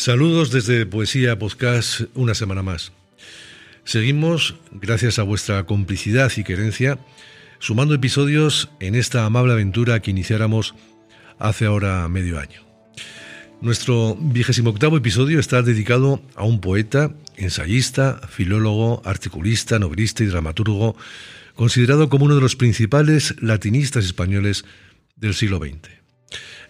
Saludos desde Poesía Podcast una semana más. Seguimos, gracias a vuestra complicidad y querencia, sumando episodios en esta amable aventura que iniciáramos hace ahora medio año. Nuestro vigésimo octavo episodio está dedicado a un poeta, ensayista, filólogo, articulista, novelista y dramaturgo, considerado como uno de los principales latinistas españoles del siglo XX.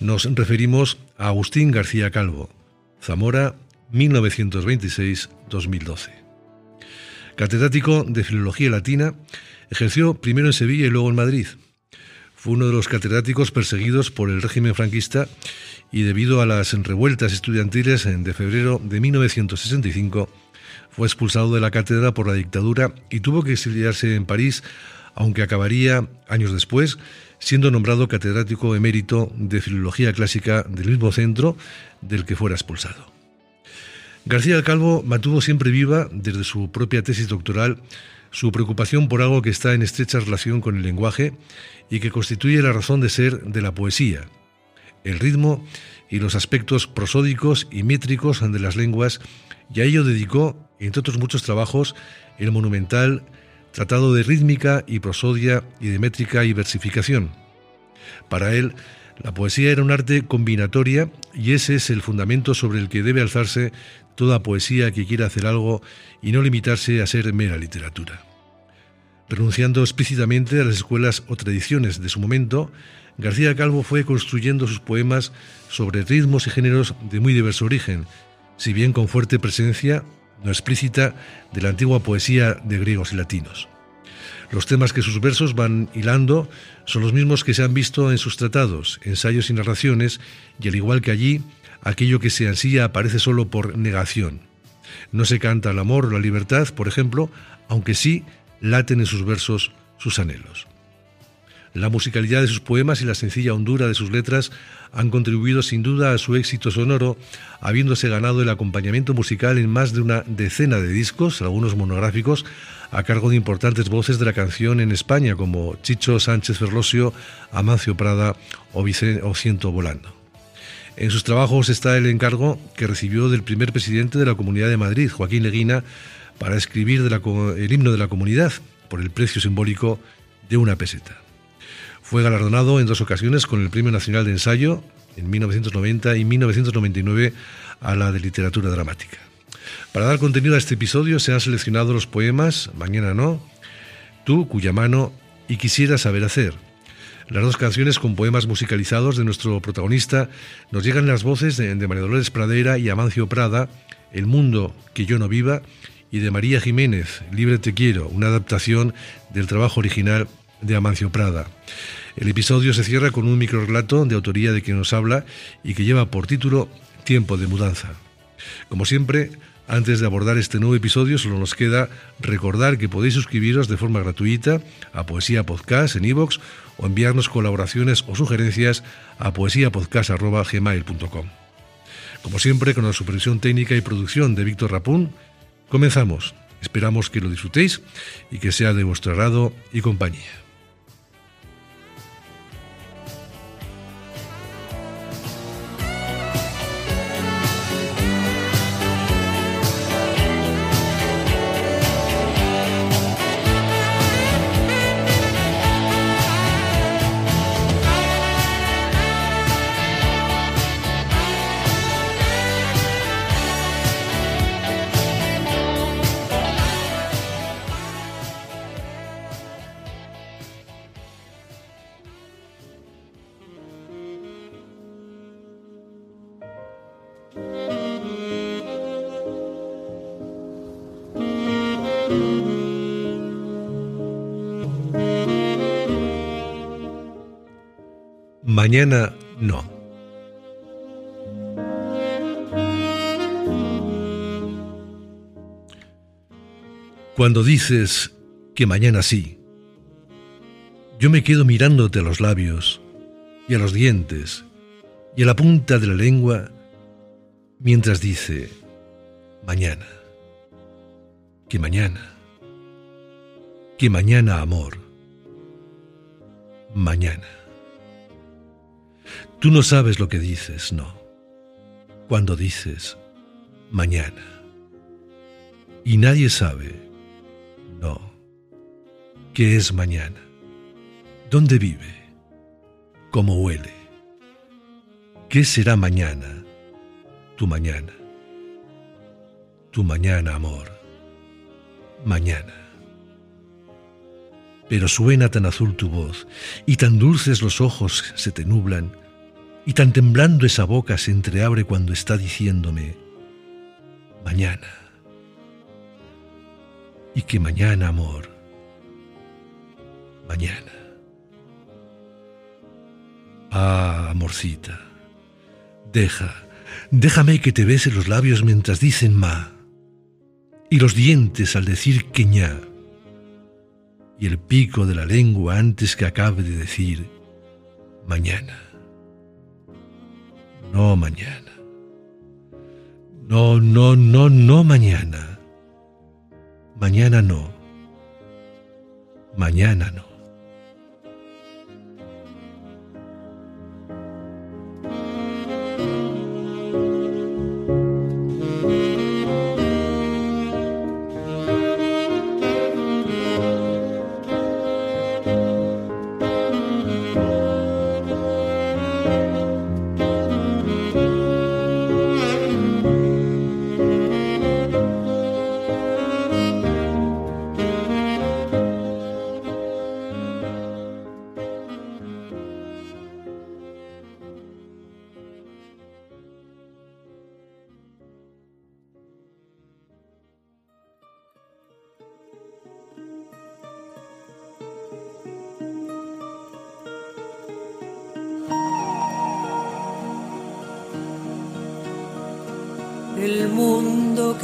Nos referimos a Agustín García Calvo, Zamora, 1926-2012. Catedrático de Filología Latina, ejerció primero en Sevilla y luego en Madrid. Fue uno de los catedráticos perseguidos por el régimen franquista y debido a las revueltas estudiantiles de febrero de 1965 fue expulsado de la cátedra por la dictadura y tuvo que exiliarse en París, aunque acabaría años después siendo nombrado catedrático emérito de Filología Clásica del mismo centro del que fuera expulsado. García Calvo mantuvo siempre viva, desde su propia tesis doctoral, su preocupación por algo que está en estrecha relación con el lenguaje y que constituye la razón de ser de la poesía, el ritmo y los aspectos prosódicos y métricos de las lenguas, y a ello dedicó, entre otros muchos trabajos, el monumental Tratado de rítmica y prosodia y de métrica y versificación. Para él, la poesía era un arte combinatoria y ese es el fundamento sobre el que debe alzarse toda poesía que quiera hacer algo y no limitarse a ser mera literatura. Renunciando explícitamente a las escuelas o tradiciones de su momento, García Calvo fue construyendo sus poemas sobre ritmos y géneros de muy diverso origen, si bien con fuerte presencia no explícita de la antigua poesía de griegos y latinos. Los temas que sus versos van hilando son los mismos que se han visto en sus tratados, ensayos y narraciones, y al igual que allí, aquello que se ansía aparece solo por negación. No se canta el amor o la libertad, por ejemplo, aunque sí laten en sus versos sus anhelos. La musicalidad de sus poemas y la sencilla hondura de sus letras han contribuido sin duda a su éxito sonoro, habiéndose ganado el acompañamiento musical en más de una decena de discos, algunos monográficos, a cargo de importantes voces de la canción en España como Chicho Sánchez Ferlosio, Amancio Prada o Vicente Volando. En sus trabajos está el encargo que recibió del primer presidente de la Comunidad de Madrid, Joaquín Leguina, para escribir el himno de la comunidad por el precio simbólico de una peseta. Fue galardonado en dos ocasiones con el Premio Nacional de Ensayo en 1990 y 1999 a la de literatura dramática. Para dar contenido a este episodio se han seleccionado los poemas Mañana no, Tú, cuya mano y Quisiera saber hacer. Las dos canciones con poemas musicalizados de nuestro protagonista nos llegan las voces de, María Dolores Pradera y Amancio Prada, El mundo que yo no viva, y de María Jiménez, Libre te quiero, una adaptación del trabajo original de Amancio Prada. El episodio se cierra con un microrelato de autoría de quien nos habla y que lleva por título Tiempo de mudanza. Como siempre, antes de abordar este nuevo episodio, solo nos queda recordar que podéis suscribiros de forma gratuita a Poesía Podcast en iVoox o enviarnos colaboraciones o sugerencias a poesiapodcast.gmail.com. Como siempre, con la supervisión técnica y producción de Víctor Rapún, comenzamos. Esperamos que lo disfrutéis y que sea de vuestro agrado y compañía. Mañana no. Cuando dices que mañana sí, yo me quedo mirándote a los labios y a los dientes y a la punta de la lengua mientras dice mañana, que mañana, que mañana amor, mañana. Tú no sabes lo que dices, no. Cuando dices, mañana. Y nadie sabe, no, qué es mañana, dónde vive, cómo huele, qué será mañana, tu mañana, tu mañana, amor, mañana. Pero suena tan azul tu voz, y tan dulces los ojos se te nublan, y tan temblando esa boca se entreabre cuando está diciéndome, mañana. Y que mañana, amor, mañana. Ah, amorcita, deja, déjame que te bese los labios mientras dicen ma, y los dientes al decir que ña, y el pico de la lengua antes que acabe de decir mañana. No mañana. No, no, no, no mañana. Mañana no. Mañana no.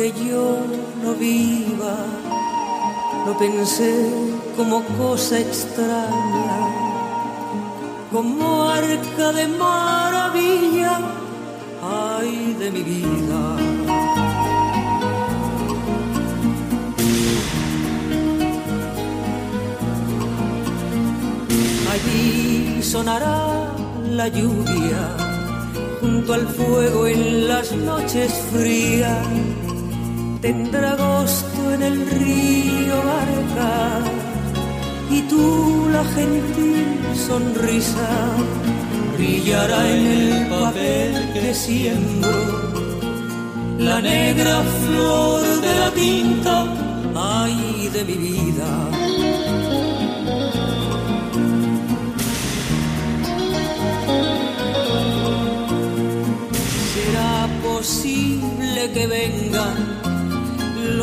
Que yo no viva, lo pensé como cosa extraña, como arca de maravilla, ay de mi vida. Allí sonará la lluvia junto al fuego en las noches frías, tendrá agosto en el río barca y tú la gentil sonrisa brillará en el papel que siembro, la negra flor de la tinta, ay de mi vida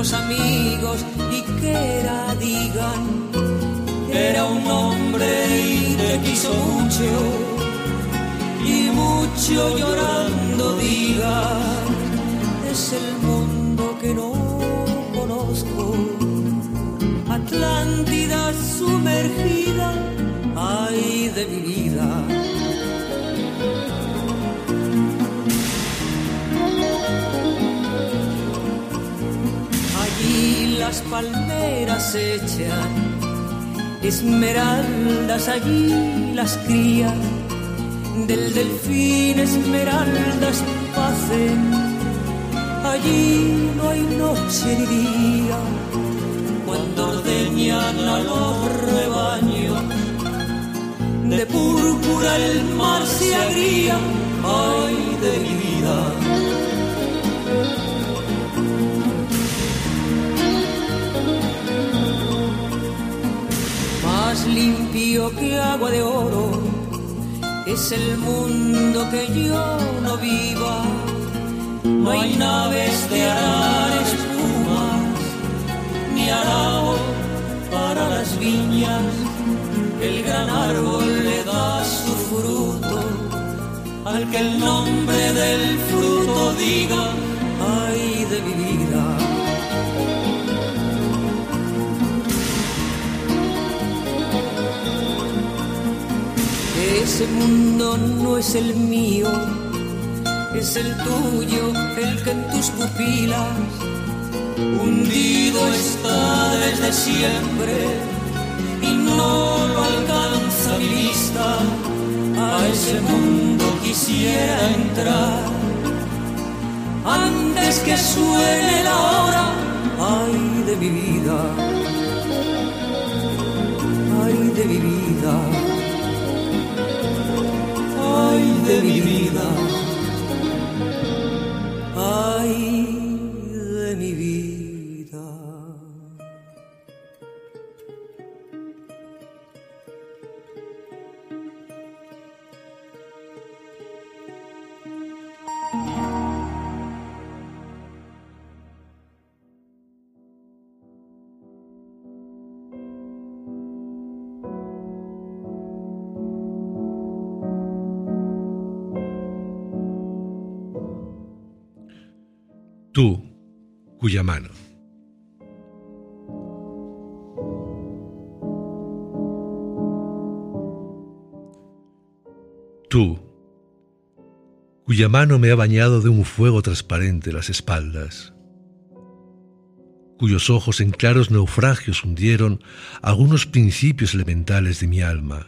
los amigos y que era digan era un hombre y te quiso mucho y mucho llorando digan es el mundo que no conozco Atlántida sumergida ay de mi vida las palmeras echan esmeraldas allí las crías del delfín esmeraldas pacen allí no hay noche ni día. Cuando ordeñan a los rebaños de púrpura el mar se agría. Ay de mi vida más limpio que agua de oro es el mundo que yo no viva. No hay naves de arar espumas, ni arao para las viñas. El gran árbol le da su fruto al que el nombre del fruto diga, ay de mi vida. Ese mundo no es el mío, es el tuyo, el que en tus pupilas hundido está desde siempre y no lo alcanza mi vista. A ese mundo quisiera entrar. Ante quieres que suene la hora, ay de mi vida, ay de mi vida, de mi vida, Tú, cuya mano. Tú, cuya mano me ha bañado de un fuego transparente las espaldas, cuyos ojos en claros naufragios hundieron algunos principios elementales de mi alma.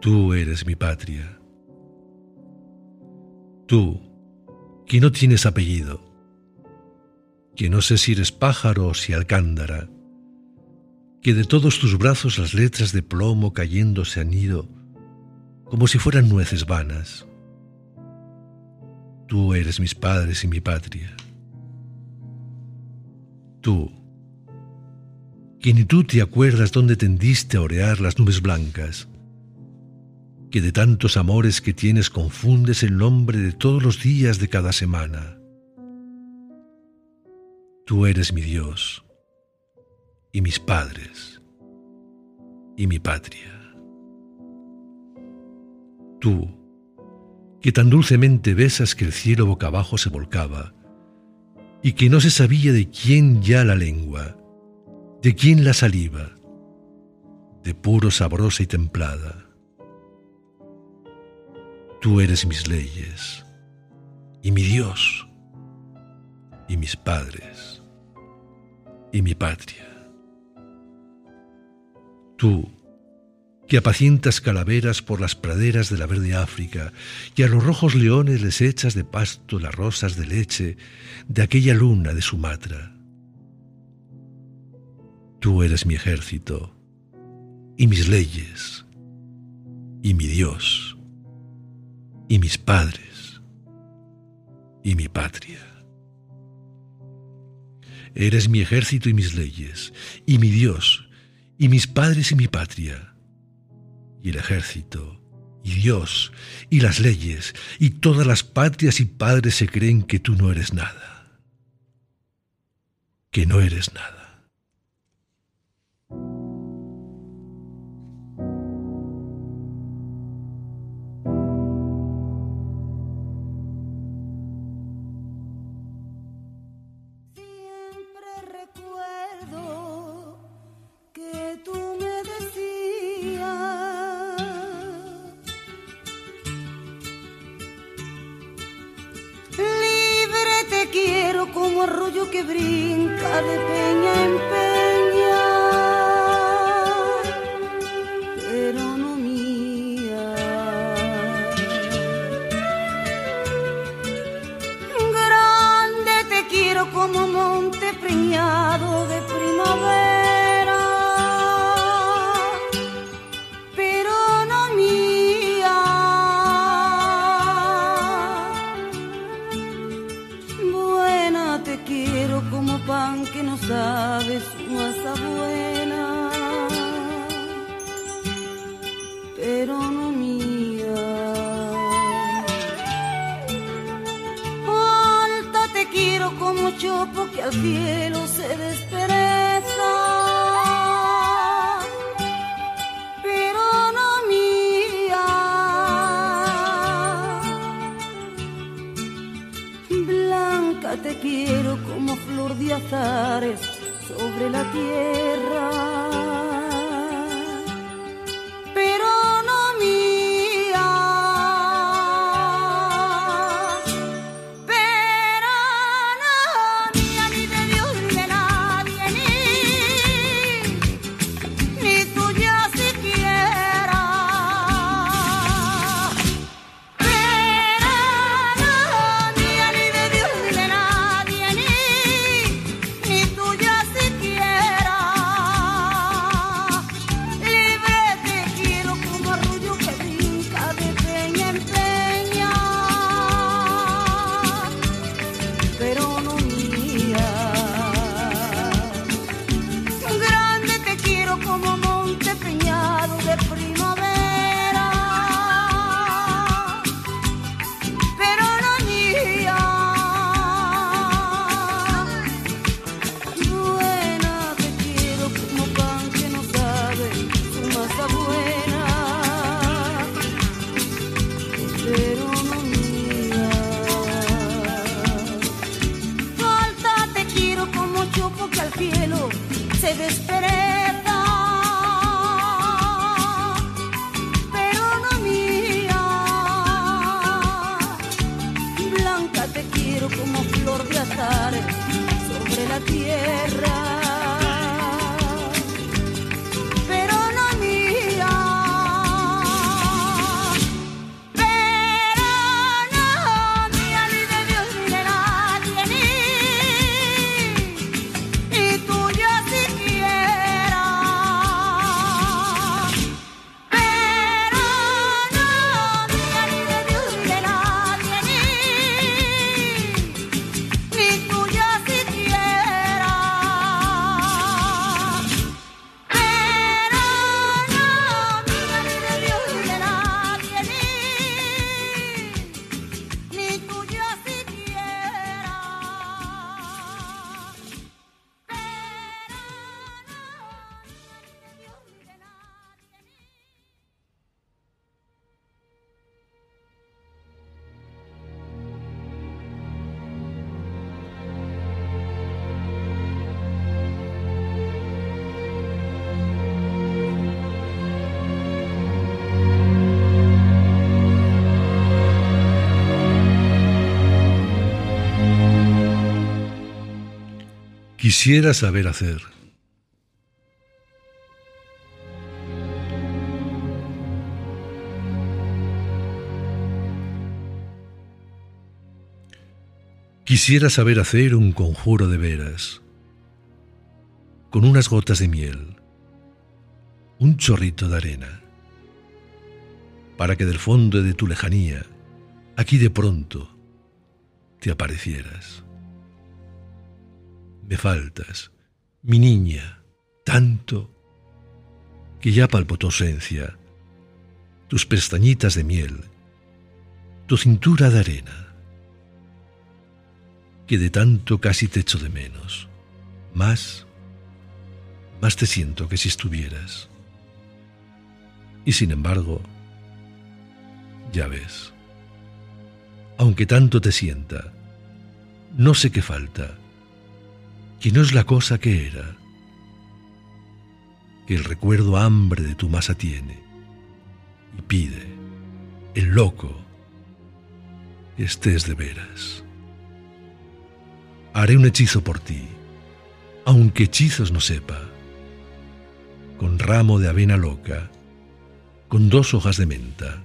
Tú eres mi patria. Tú, que no tienes apellido, que no sé si eres pájaro o si alcándara, que de todos tus brazos las letras de plomo cayendo se han ido como si fueran nueces vanas. Tú eres mis padres y mi patria. Tú, que ni tú te acuerdas dónde tendiste a orear las nubes blancas, que de tantos amores que tienes confundes el nombre de todos los días de cada semana. Tú eres mi Dios y mis padres y mi patria. Tú, que tan dulcemente besas que el cielo boca abajo se volcaba, y que no se sabía de quién ya la lengua, de quién la saliva, de puro sabrosa y templada. Tú eres mis leyes, y mi Dios, y mis padres, y mi patria. Tú, que apacientas calaveras por las praderas de la verde África, y a los rojos leones les echas de pasto las rosas de leche de aquella luna de Sumatra. Tú eres mi ejército, y mis leyes, y mi Dios, y mis padres, y mi patria. Eres mi ejército y mis leyes, y mi Dios, y mis padres y mi patria y el ejército, y Dios, y las leyes, y todas las patrias y padres se creen que tú no eres nada, que no eres nada. que brinca de pelo quiero como pan que no sabe su masa buena, pero no mía. Alta te quiero como chopo que al cielo se despera de azares sobre la tierra. Quisiera saber hacer. Quisiera saber hacer un conjuro de veras, con unas gotas de miel, un chorrito de arena, para que del fondo de tu lejanía, aquí de pronto, te aparecieras. Me faltas, mi niña, tanto que ya palpo tu ausencia, tus pestañitas de miel, tu cintura de arena, que de tanto casi te echo de menos, más, más te siento que si estuvieras. Y sin embargo, ya ves, aunque tanto te sienta, no sé qué falta que no es la cosa que era, que el recuerdo hambre de tu masa tiene y pide, el loco, estés de veras. Haré un hechizo por ti, aunque hechizos no sepa, con ramo de avena loca, con dos hojas de menta,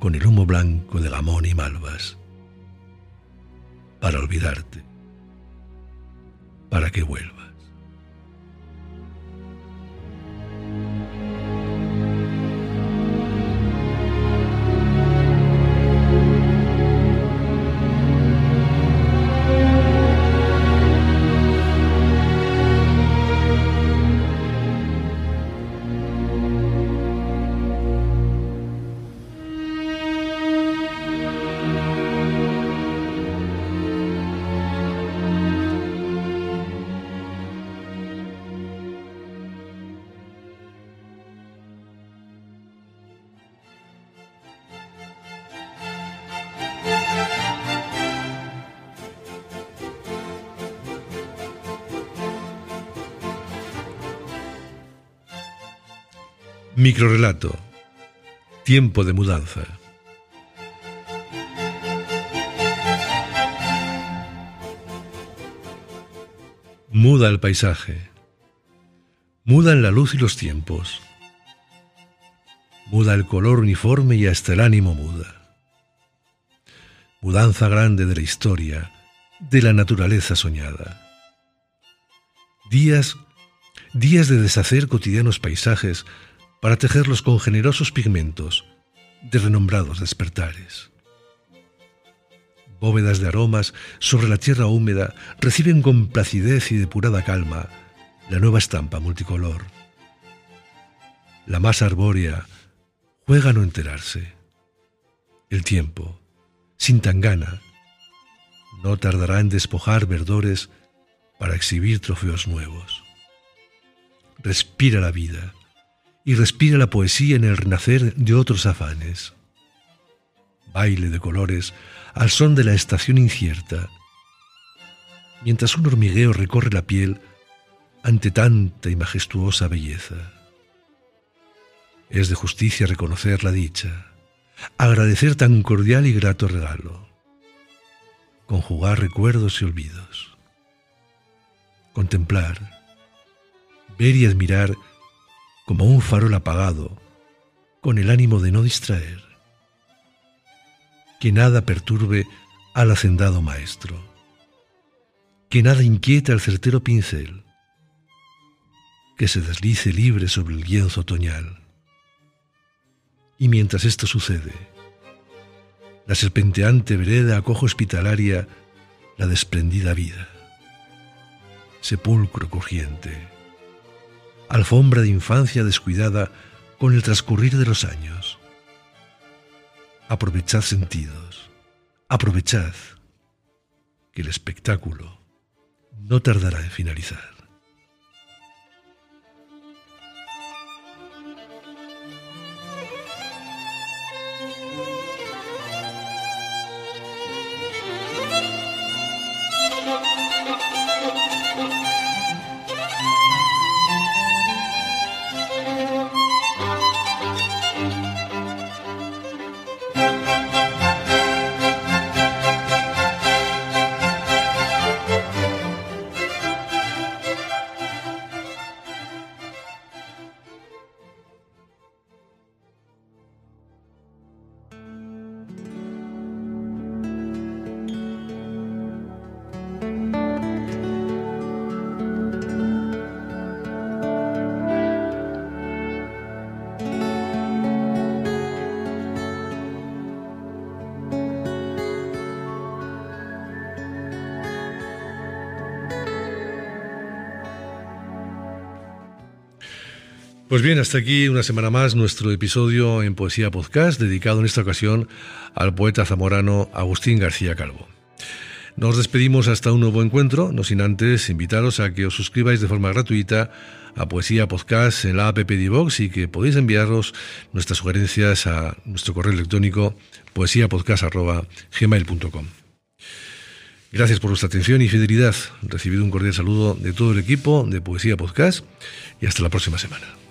con el humo blanco de gamón y malvas, para olvidarte para que vuelva. Microrelato. Tiempo de mudanza. Muda el paisaje. Mudan la luz y los tiempos. Muda el color uniforme y hasta el ánimo muda. Mudanza grande de la historia, de la naturaleza soñada. Días, días de deshacer cotidianos paisajes para tejerlos con generosos pigmentos de renombrados despertares. Bóvedas de aromas sobre la tierra húmeda reciben con placidez y depurada calma la nueva estampa multicolor. La masa arbórea juega a no enterarse. El tiempo, sin tangana, no tardará en despojar verdores para exhibir trofeos nuevos. Respira la vida y respira la poesía en el renacer de otros afanes. Baile de colores al son de la estación incierta, mientras un hormigueo recorre la piel ante tanta y majestuosa belleza. Es de justicia reconocer la dicha, agradecer tan cordial y grato regalo, conjugar recuerdos y olvidos, contemplar, ver y admirar como un farol apagado, con el ánimo de no distraer. Que nada perturbe al hacendado maestro. Que nada inquiete al certero pincel. Que se deslice libre sobre el lienzo otoñal. Y mientras esto sucede, la serpenteante vereda acoge hospitalaria la desprendida vida. Sepulcro crujiente alfombra de infancia descuidada con el transcurrir de los años. Aprovechad sentidos, aprovechad que el espectáculo no tardará en finalizar. Pues bien, hasta aquí una semana más nuestro episodio en Poesía Podcast, dedicado en esta ocasión al poeta zamorano Agustín García Calvo. Nos despedimos hasta un nuevo encuentro, no sin antes invitaros a que os suscribáis de forma gratuita a Poesía Podcast en la app de Vox y que podéis enviaros nuestras sugerencias a nuestro correo electrónico poesiapodcast.gmail.com. Gracias por vuestra atención y fidelidad. Recibido un cordial saludo de todo el equipo de Poesía Podcast y hasta la próxima semana.